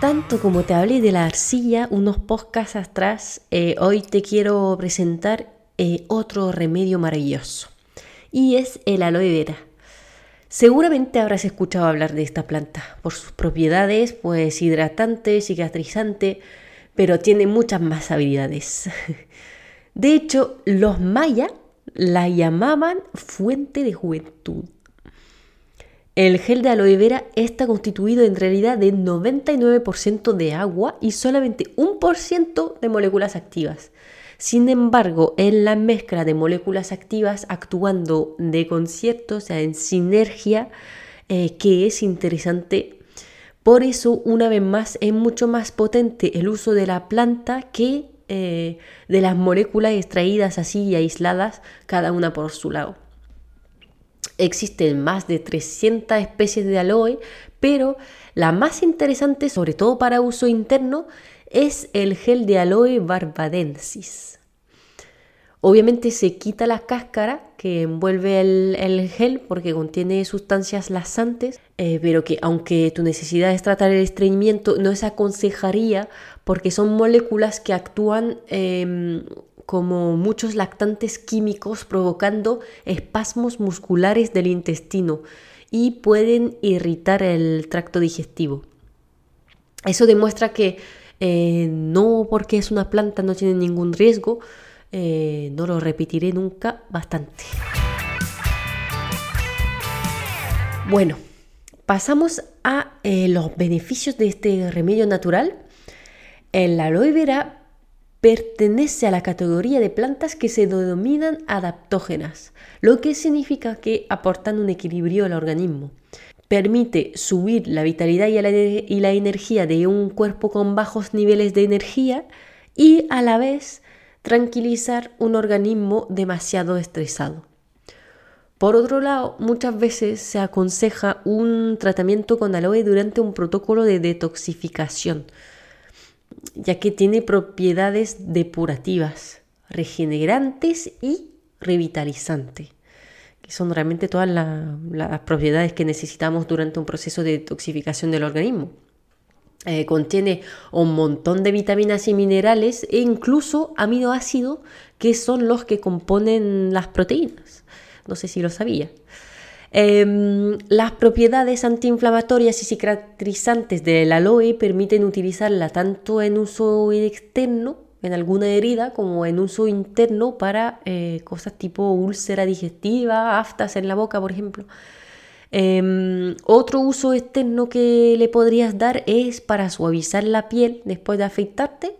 Tanto como te hablé de la arcilla unos podcasts atrás, eh, hoy te quiero presentar eh, otro remedio maravilloso y es el aloe vera. Seguramente habrás escuchado hablar de esta planta por sus propiedades, pues hidratante, cicatrizante, pero tiene muchas más habilidades. De hecho, los mayas la llamaban fuente de juventud. El gel de aloe vera está constituido en realidad de 99% de agua y solamente 1% de moléculas activas. Sin embargo, en la mezcla de moléculas activas actuando de concierto, o sea, en sinergia, eh, que es interesante. Por eso, una vez más, es mucho más potente el uso de la planta que eh, de las moléculas extraídas así y aisladas, cada una por su lado. Existen más de 300 especies de aloe, pero la más interesante, sobre todo para uso interno, es el gel de aloe barbadensis. Obviamente se quita la cáscara que envuelve el, gel porque contiene sustancias laxantes, eh, pero que aunque tu necesidad es tratar el estreñimiento, no se aconsejaría porque son moléculas que actúan em, como muchos lactantes químicos provocando espasmos musculares del intestino y pueden irritar el tracto digestivo. Eso demuestra que eh, no porque es una planta no tiene ningún riesgo, eh, no lo repetiré nunca bastante. Bueno, pasamos a eh, los beneficios de este remedio natural. El aloe vera pertenece a la categoría de plantas que se denominan adaptógenas, lo que significa que aportan un equilibrio al organismo. Permite subir la vitalidad y la, y la energía de un cuerpo con bajos niveles de energía y a la vez tranquilizar un organismo demasiado estresado. Por otro lado, muchas veces se aconseja un tratamiento con aloe durante un protocolo de detoxificación, ya que tiene propiedades depurativas, regenerantes y revitalizantes, que son realmente todas las propiedades que necesitamos durante un proceso de detoxificación del organismo. Eh, contiene un montón de vitaminas y minerales e incluso aminoácidos que son los que componen las proteínas. No sé si lo sabía. Em, las propiedades antiinflamatorias y cicatrizantes del aloe permiten utilizarla tanto en uso externo, en alguna herida, como en uso interno para eh, cosas tipo úlcera digestiva, aftas en la boca, por ejemplo. Em, otro uso externo que le podrías dar es para suavizar la piel después de afeitarte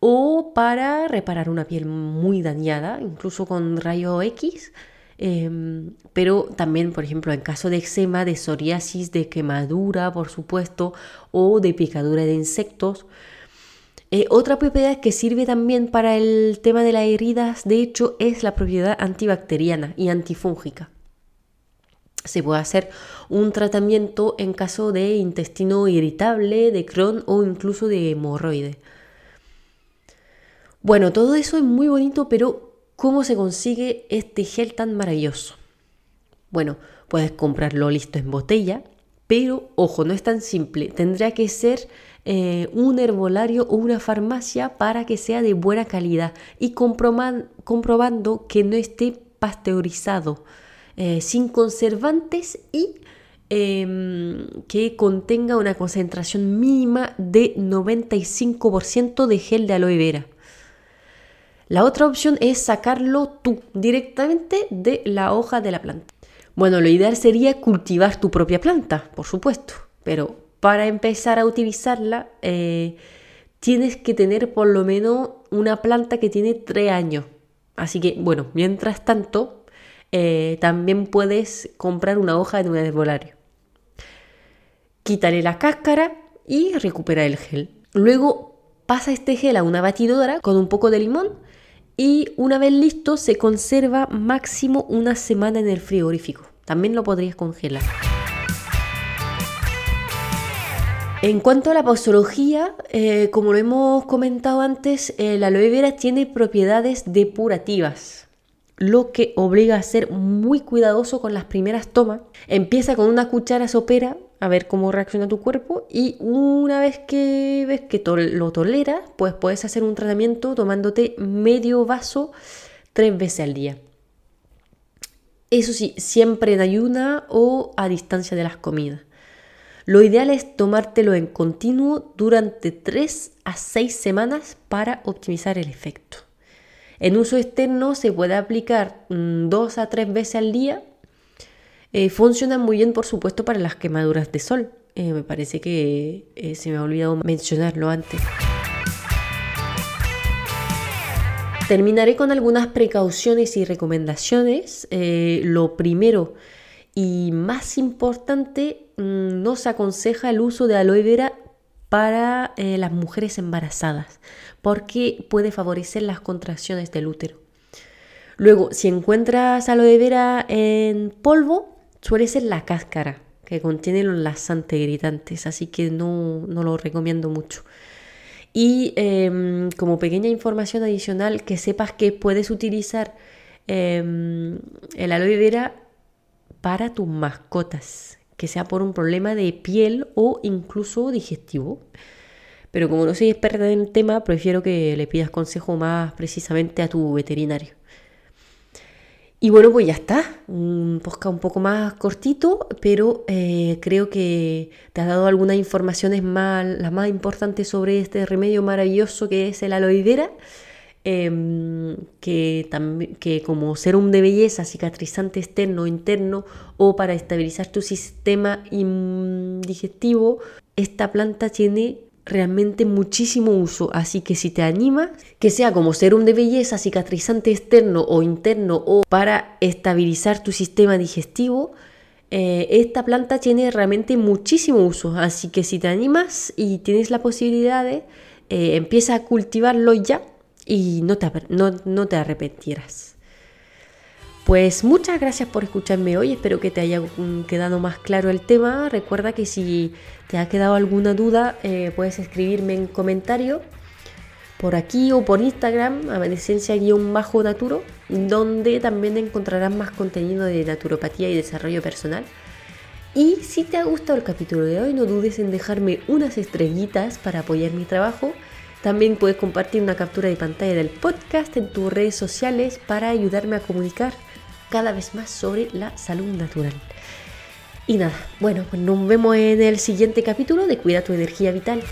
o para reparar una piel muy dañada, incluso con rayo X. Em, pero también, por ejemplo, en caso de eczema, de psoriasis, de quemadura, por supuesto, o de picadura de insectos. Eh, otra propiedad que sirve también para el tema de las heridas, de hecho, es la propiedad antibacteriana y antifúngica. Se puede hacer un tratamiento en caso de intestino irritable, de Crohn o incluso de hemorroide. Bueno, todo eso es muy bonito, pero ¿Cómo se consigue este gel tan maravilloso? Bueno, puedes comprarlo listo en botella, pero ojo, no es tan simple. Tendría que ser eh, un herbolario o una farmacia para que sea de buena calidad y comprobando que no esté pasteurizado, eh, sin conservantes y em, que contenga una concentración mínima de 95% de gel de aloe vera. La otra opción es sacarlo tú directamente de la hoja de la planta. Bueno, lo ideal sería cultivar tu propia planta, por supuesto, pero para empezar a utilizarla eh, tienes que tener por lo menos una planta que tiene tres años. Así que, bueno, mientras tanto, eh, también puedes comprar una hoja de un herbolario. Quítale la cáscara y recupera el gel. Luego pasa este gel a una batidora con un poco de limón y una vez listo se conserva máximo una semana en el frigorífico. También lo podrías congelar. En cuanto a la posología, eh, como lo hemos comentado antes, eh, la aloe vera tiene propiedades depurativas, lo que obliga a ser muy cuidadoso con las primeras tomas. Empieza con una cuchara sopera a ver cómo reacciona tu cuerpo y una vez que ves que lo toleras, pues puedes hacer un tratamiento tomándote medio vaso tres veces al día. Eso sí, siempre en ayuna o a distancia de las comidas. Lo ideal es tomártelo en continuo durante 3 a 6 semanas para optimizar el efecto. En uso externo se puede aplicar 2 mm, a 3 veces al día. Eh, funciona muy bien, por supuesto, para las quemaduras de sol. Eh, me parece que eh, se me ha olvidado mencionarlo antes. Terminaré con algunas precauciones y recomendaciones. lo primero y más importante, mm, no se aconseja el uso de aloe vera para eh, las mujeres embarazadas, porque puede favorecer las contracciones del útero. Luego, si encuentras aloe vera en polvo, suele ser la cáscara, que contiene los laxantes gritantes, así que no, lo recomiendo mucho. Y em, como pequeña información adicional, que sepas que puedes utilizar em, el aloe vera para tus mascotas, que sea por un problema de piel o incluso digestivo. Pero como no soy experta en el tema, prefiero que le pidas consejo más precisamente a tu veterinario. Y bueno, pues ya está. Un podcast un poco más cortito, pero eh, creo que te ha dado algunas informaciones más, las más importantes sobre este remedio maravilloso que es el aloe vera. Em, que, que como serum de belleza, cicatrizante externo o interno o para estabilizar tu sistema digestivo, esta planta tiene realmente muchísimo uso, así que si te anima, que sea como serum de belleza, cicatrizante externo o interno o para estabilizar tu sistema digestivo, eh, esta planta tiene realmente muchísimo uso, así que si te animas y tienes la posibilidad de, eh, empieza a cultivarlo ya y no te, no, te arrepentirás. Pues muchas gracias por escucharme hoy, espero que te haya quedado más claro el tema. Recuerda que si te ha quedado alguna duda eh, puedes escribirme en comentario por aquí o por Instagram, a bajo naturo donde también encontrarás más contenido de naturopatía y desarrollo personal. Y si te ha gustado el capítulo de hoy, no dudes en dejarme unas estrellitas para apoyar mi trabajo también puedes compartir una captura de pantalla del podcast en tus redes sociales para ayudarme a comunicar cada vez más sobre la salud natural. Y nada, bueno, pues nos vemos en el siguiente capítulo de Cuida tu energía vital.